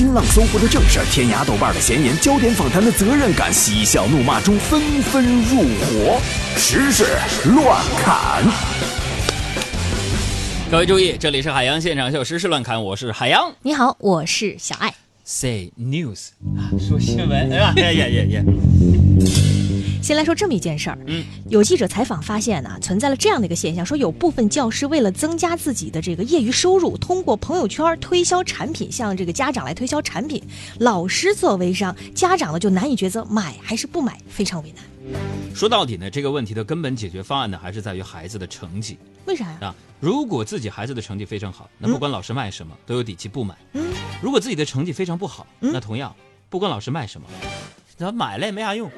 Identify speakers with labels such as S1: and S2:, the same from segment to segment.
S1: 新浪、搜狐的正事儿，天涯、豆瓣的闲言，焦点访谈的责任感，嬉笑怒骂中纷纷入伙，时事乱侃。
S2: 各位注意，这里是海洋现场秀，时事乱侃，我是海洋。
S3: 你好，我是小爱。
S2: Say news 啊，说新闻，哎呀呀呀呀呀！
S3: 先来说这么一件事儿，
S2: 嗯，
S3: 有记者采访发现呢、存在了这样的一个现象，说有部分教师为了增加自己的这个业余收入，通过朋友圈推销产品，向这个家长来推销产品。老师做微商，家长呢就难以抉择买还是不买，非常为难。
S2: 说到底呢，这个问题的根本解决方案呢，还是在于孩子的成绩
S3: 为啥呀？
S2: 啊。如果自己孩子的成绩非常好，那不管老师卖什么，都有底气不买。
S3: 嗯，
S2: 如果自己的成绩非常不好，
S3: 嗯
S2: 那同样不管老师卖什么，咱买了也没啥用。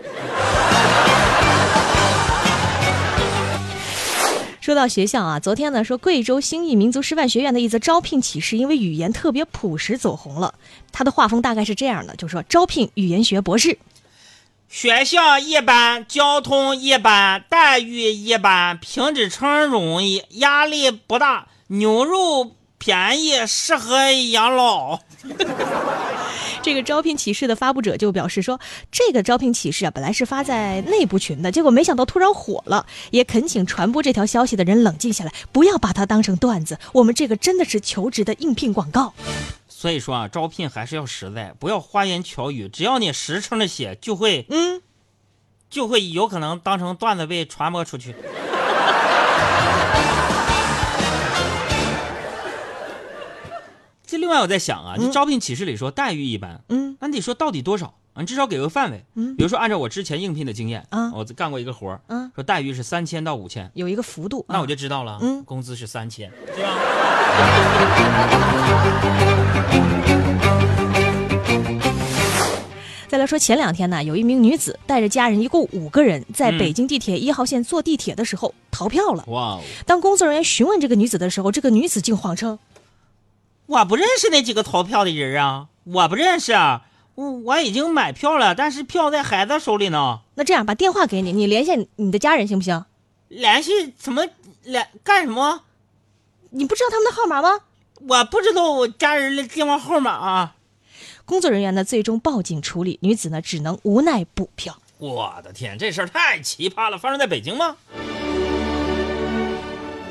S3: 说到学校啊，昨天呢说贵州兴义民族师范学院的一则招聘启事，因为语言特别朴实走红了。他的画风大概是这样的，就说招聘语言学博士。
S4: 学校一般，交通一般，待遇一般，评职称容易，压力不大，牛肉便宜，适合养老。
S3: 这个招聘启事的发布者就表示说，这个招聘启事啊，本来是发在内部群的，结果没想到突然火了，也恳请传播这条消息的人冷静下来，不要把它当成段子。我们这个真的是求职的应聘广告。
S4: 所以说啊，招聘还是要实在，不要花言巧语。只要你实诚的写，就会
S3: 嗯，
S4: 就会有可能当成段子被传播出去。
S2: 另外我在想啊，你招聘启事里说待遇一般，
S3: 嗯，
S2: 那你得说到底多少？啊？你至少给个范围。
S3: 嗯。
S2: 比如说按照我之前应聘的经验，
S3: 啊
S2: 我干过一个活儿，
S3: 嗯。
S2: 说待遇是三千到五千，
S3: 有一个幅度，
S2: 那我
S3: 啊
S2: 就知道了，
S3: 嗯。
S2: 工资是三千，对吧？
S3: 再来说前两天呢，有一名女子带着家人一共五个人，在
S2: 嗯。
S3: 北京地铁一号线坐地铁的时候逃票了。
S2: 哇哦，
S3: 当工作人员询问这个女子的时候，这个女子竟谎称
S4: 我不认识那几个逃票的人啊，我不认识，我我已经买票了，但是票在孩子手里呢。
S3: 那这样把电话给你，你联系你的家人行不行？
S4: 联系怎么联干什么？
S3: 你不知道他们的号码吗？
S4: 我不知道我家人的电话号码啊。
S3: 工作人员呢最终报警处理，女子呢只能无奈补票。
S2: 我的天，这事儿太奇葩了，发生在北京吗？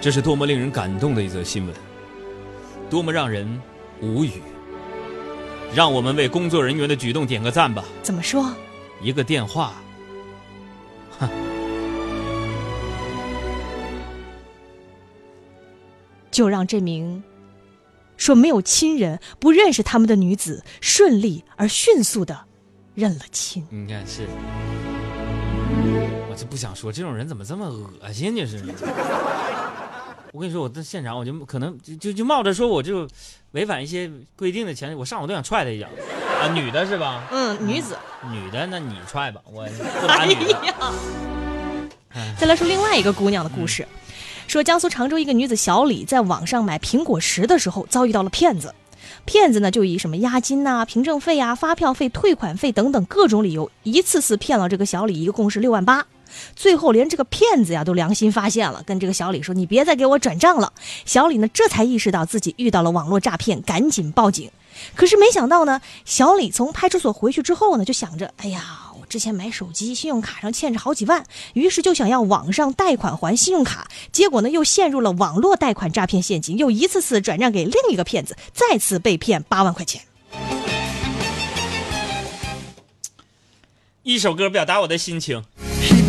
S2: 这是多么令人感动的一则新闻，多么让人无语。让我们为工作人员的举动点个赞吧！
S3: 怎么说？
S2: 一个电话，哼
S3: 就让这名说没有亲人、不认识他们的女子顺利而迅速的认了亲。
S2: 应该是。我就不想说，这种人怎么这么恶心？就是，我跟你说，我在现场我就可能就就就冒着说我就违反一些规定的前提，我上午都想踹他一脚。啊，女的是吧？
S3: 嗯，女子。
S2: 女的，那你踹吧，我 不打女的。
S3: 呀！再来说另外一个姑娘的故事，说江苏常州一个女子小李在网上买苹果十的时候遭遇到了骗子，骗子呢就以什么押金呐、凭证费啊、发票费、退款费等等各种理由，一次次骗了这个小李一共是六万八。最后连这个骗子呀都良心发现了，跟这个小李说：“你别再给我转账了。”小李呢这才意识到自己遇到了网络诈骗，赶紧报警。可是没想到呢，小李从派出所回去之后呢，就想着：“哎呀，我之前买手机，信用卡上欠着好几万，于是就想要网上贷款还信用卡，结果呢又陷入了网络贷款诈骗陷阱，又一次次转账给另一个骗子，再次被骗八万块钱。
S2: 一首歌表达我的心情。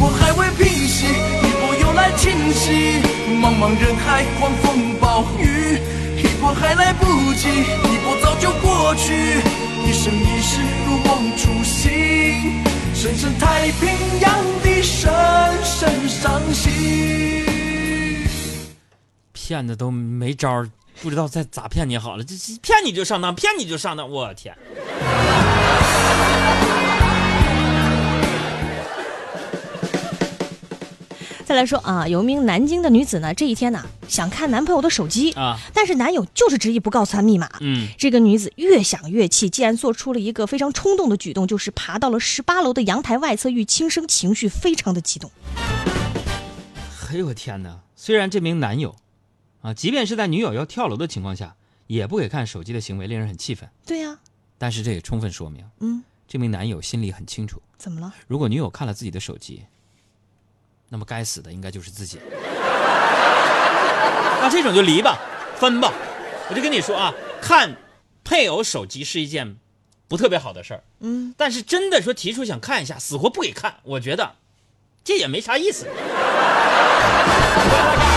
S5: 一波还未平息，一波又来侵袭，茫茫人海，狂风暴雨，一波还来不及，一波早就过去，一生一世如梦初醒，深深太平洋的深深伤心。
S2: 骗子都没招，不知道再咋骗你好了。这骗你就上当，骗你就上当，我天！
S3: 再来说啊，有一名南京的女子呢，这一天呢想看男朋友的手机
S2: 啊，
S3: 但是男友就是执意不告诉她密码。
S2: 嗯，
S3: 这个女子越想越气，竟然做出了一个非常冲动的举动，就是爬到了十八楼的阳台外侧欲轻生，情绪非常的激动。
S2: 哎呦我天哪！虽然这名男友，啊，即便是在女友要跳楼的情况下，也不给看手机的行为令人很气愤。
S3: 对呀、
S2: 但是这也充分说明，
S3: 嗯，
S2: 这名男友心里很清楚，
S3: 怎么了？
S2: 如果女友看了自己的手机，那么该死的应该就是自己。那这种就离吧，分吧。我就跟你说啊，看配偶手机是一件不特别好的事儿，
S3: 嗯，
S2: 但是真的说提出想看一下，死活不给看，我觉得这也没啥意思。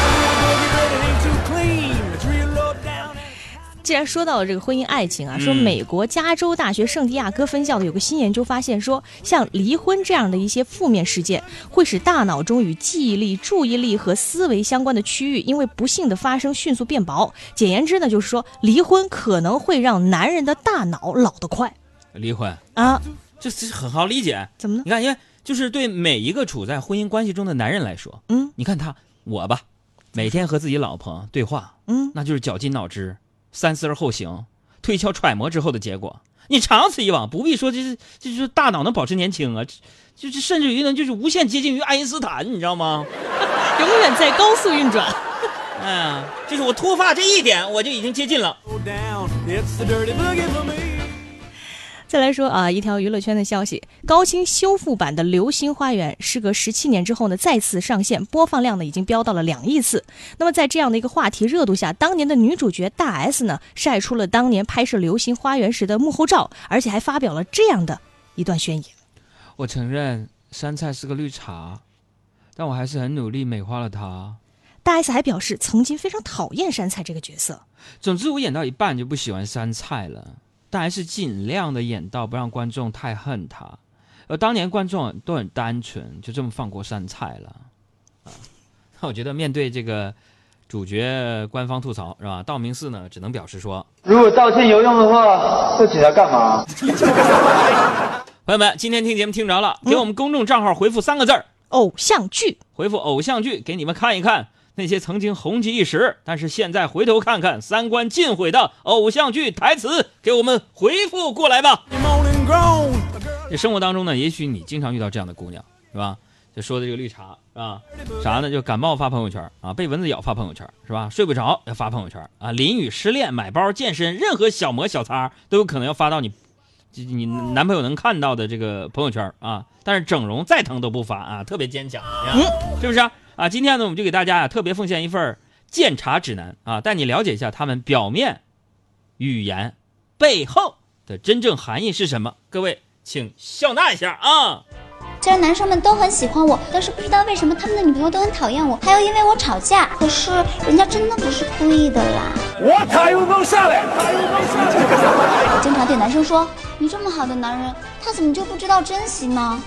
S3: 既然说到了这个婚姻爱情啊，说美国加州大学圣地亚哥分校的有个新研究发现说，像离婚这样的一些负面事件，会使大脑中与记忆力、注意力和思维相关的区域因为不幸的发生迅速变薄。简言之呢，就是说离婚可能会让男人的大脑老得快
S2: 离婚，
S3: 啊？
S2: 这这很好理解。
S3: 怎么呢
S2: 你？看，因为就是对每一个处在婚姻关系中的男人来说，
S3: 嗯
S2: 你看他我吧，每天和自己老婆对话，
S3: 嗯，
S2: 那就是绞尽脑汁、三思而后行、推敲揣摩之后的结果。你长此以往，不必说这是这就是大脑能保持年轻啊，这就是甚至于呢，就是无限接近于爱因斯坦，你知道吗？
S3: 永远在高速运转。
S2: 哎 呀，就是我脱发这一点，我就已经接近了。
S3: 再来说啊，一条娱乐圈的消息：高清修复版的《流星花园》时隔十七年之后呢，再次上线，播放量呢已经飙到了两亿次。那么在这样的一个话题热度下，当年的女主角大 S 呢，晒出了当年拍摄《流星花园》时的幕后照，而且还发表了这样的一段宣言。
S2: 我承认杉菜是个绿茶，但我还是很努力美化了它。
S3: 大 S 还表示，曾经非常讨厌杉菜这个角色。
S2: 总之，我演到一半就不喜欢杉菜了，但还是尽量的演到不让观众太恨他。而当年观众都很单纯，就这么放过杉菜了。啊，那 我觉得面对这个主角官方吐槽是吧？道明寺呢只能表示说，
S6: 如果道歉有用的话，这警察干嘛？
S2: 朋友们，今天听节目听着了，给我们公众账号回复三个字儿，
S3: 偶像剧，
S2: 回复偶像剧，给你们看一看那些曾经红极一时，但是现在回头看看三观尽毁的偶像剧台词，给我们回复过来吧。这生活当中呢，也许你经常遇到这样的姑娘，是吧？就说的这个绿茶是吧？啥呢？就感冒发朋友圈啊，被蚊子咬发朋友圈是吧？睡不着要发朋友圈啊，淋雨、失恋、买包、健身，任何小摩小擦都有可能要发到你，就你男朋友能看到的这个朋友圈啊。但是整容再疼都不发啊，特别坚强，啊是不是啊？啊，今天呢，我们就给大家啊特别奉献一份儿鉴察指南啊，带你了解一下他们表面语言背后的真正含义是什么。各位，请笑纳一下啊！
S7: 虽然男生们都很喜欢我，但是不知道为什么他们的女朋友都很讨厌我，还要因为我吵架。可是人家真的不是故意的啦。
S5: 我太阳能下来，太阳能下来。
S7: 我经常对男生说：“你这么好的男人，他怎么就不知道珍惜呢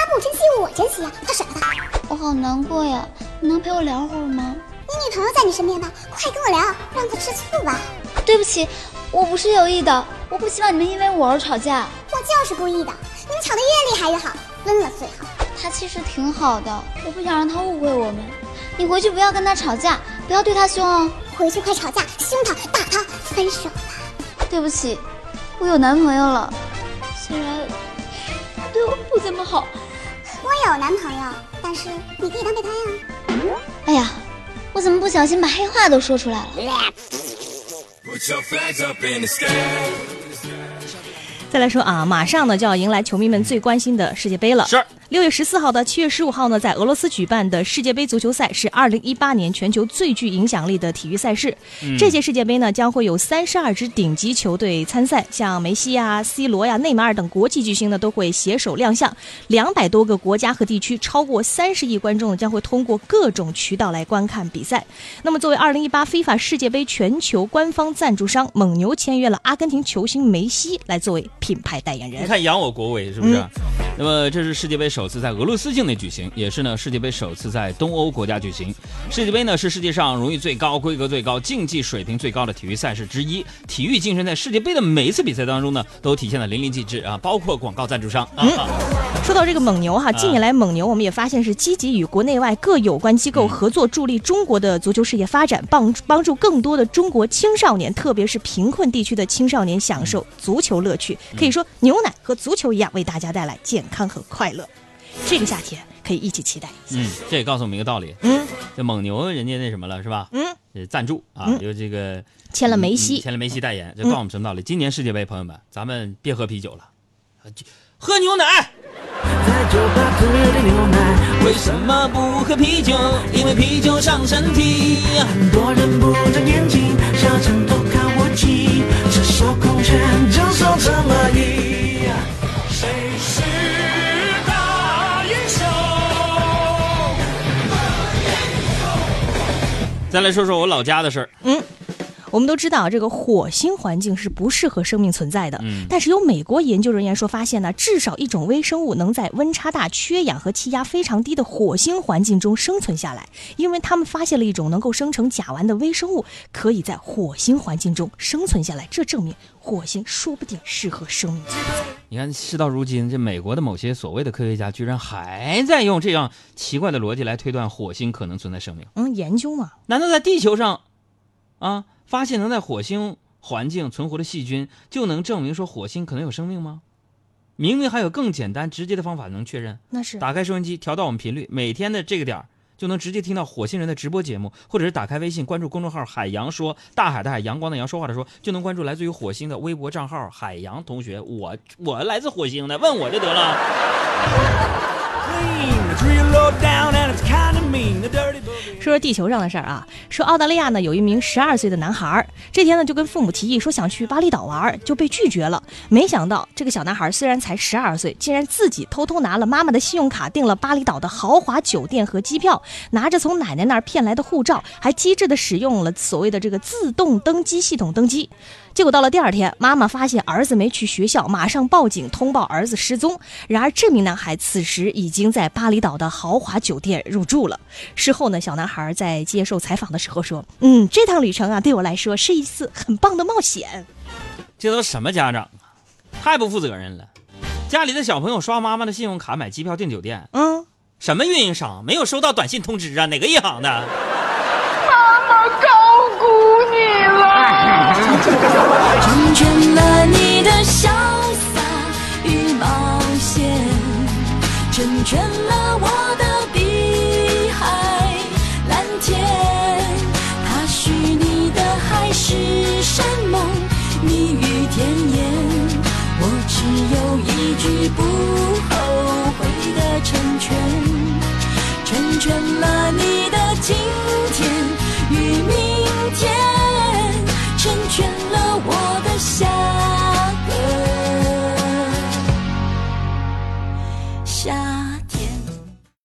S8: 他不珍惜我珍惜呀，他舍得他。？”
S7: 我好难过呀，你能陪我聊会儿吗？
S8: 你女朋友在你身边吧，快跟我聊，让她吃醋吧。
S7: 对不起，我不是有意的，我不希望你们因为我而吵架。
S8: 我就是故意的，你们吵得越厉害越好，分了最好。
S7: 他其实挺好的，我不想让他误会我们。你回去不要跟他吵架，不要对他凶哦。
S8: 回去快吵架，凶他打他，分手吧。
S7: 对不起，我有男朋友了，虽然他对我不怎么好。
S8: 我有男朋友，但是你可以当备胎呀。
S7: 哎呀，我怎么不小心把黑话都说出来了.
S3: 再来说啊，马上呢就要迎来球迷们最关心的世界杯了。
S2: 是
S3: 六月十四号到七月十五号呢，在俄罗斯举办的世界杯足球赛是二零一八年全球最具影响力的体育赛事。这届世界杯呢，将会有三十二支顶级球队参赛，像梅西呀、C 罗呀、内马尔等国际巨星呢都会携手亮相。两百多个国家和地区，超过三十亿观众呢将会通过各种渠道来观看比赛。那么，作为二零一八非法世界杯全球官方赞助商，蒙牛签约了阿根廷球星梅西来作为品牌代言人。
S2: 你看扬我国威是不是？那么这是世界杯首次在俄罗斯境内举行，也是呢世界杯首次在东欧国家举行。世界杯呢是世界上荣誉最高、规格最高、竞技水平最高的体育赛事之一。体育精神在世界杯的每一次比赛当中呢，都体现的淋漓尽致啊，包括广告赞助商啊。
S3: 说到这个蒙牛哈，近年来蒙牛我们也发现是积极与国内外各有关机构合作，助力中国的足球事业发展，帮帮助更多的中国青少年，特别是贫困地区的青少年享受足球乐趣。可以说，牛奶和足球一样，为大家带来健康和快乐。这个夏天可以一起期待一下。
S2: 嗯，这也告诉我们一个道理，
S3: 嗯
S2: 这蒙牛人家那什么了是吧？
S3: 嗯，
S2: 呃赞助啊，
S3: 嗯
S2: 有这个
S3: 签了梅西
S2: 签了梅西代言，这告诉我们什么道理？今年世界杯，朋友们，咱们别喝啤酒了，喝牛奶。
S5: 在酒吧喝的牛奶，为什么不喝啤酒？因为啤酒伤身体。很多人不长眼睛，想枕头看我骑，赤手空拳就说这么易。
S2: 再来说说我老家的事儿。
S3: 我们都知道，这个火星环境是不适合生命存在的。
S2: 嗯
S3: 但是有美国研究人员说，发现呢，至少一种微生物能在温差大、缺氧和气压非常低的火星环境中生存下来，因为他们发现了一种能够生成甲烷的微生物，可以在火星环境中生存下来。这证明火星说不定适合生命存在。
S2: 你看，事到如今，这美国的某些所谓的科学家，居然还在用这样奇怪的逻辑来推断火星可能存在生命。
S3: 嗯，研究嘛，
S2: 难道在地球上，啊，发现能在火星环境存活的细菌，就能证明说火星可能有生命吗？明明还有更简单直接的方法能确认。
S3: 那是
S2: 打开收音机，调到我们频率，每天的这个点儿就能直接听到火星人的直播节目，或者是打开微信关注公众号“海洋说”，大海的海，阳光的阳，说话的说，就能关注来自于火星的微博账号“海洋同学”。我我来自火星的，问我就得了。
S3: 说说地球上的事儿啊，说澳大利亚呢有一名十二岁的男孩儿，这天呢就跟父母提议说想去巴厘岛玩儿，就被拒绝了。没想到这个小男孩虽然才十二岁，竟然自己偷偷拿了妈妈的信用卡订了巴厘岛的豪华酒店和机票，拿着从奶奶那儿骗来的护照，还机智的使用了所谓的这个自动登机系统登机。结果到了第二天，妈妈发现儿子没去学校，马上报警通报儿子失踪。然而这名男孩此时已经在巴厘岛的豪华酒店入住了。事后呢，小男孩在接受采访的时候说：“嗯，这趟旅程啊，对我来说是一次很棒的冒险。
S2: 这都什么家长啊，太不负责任了！家里的小朋友刷妈妈的信用卡买机票订酒店，
S3: 嗯，
S2: 什么运营商没有收到短信通知啊？哪个银行的？
S9: 妈妈高估你成全了你的潇洒与冒险成全了我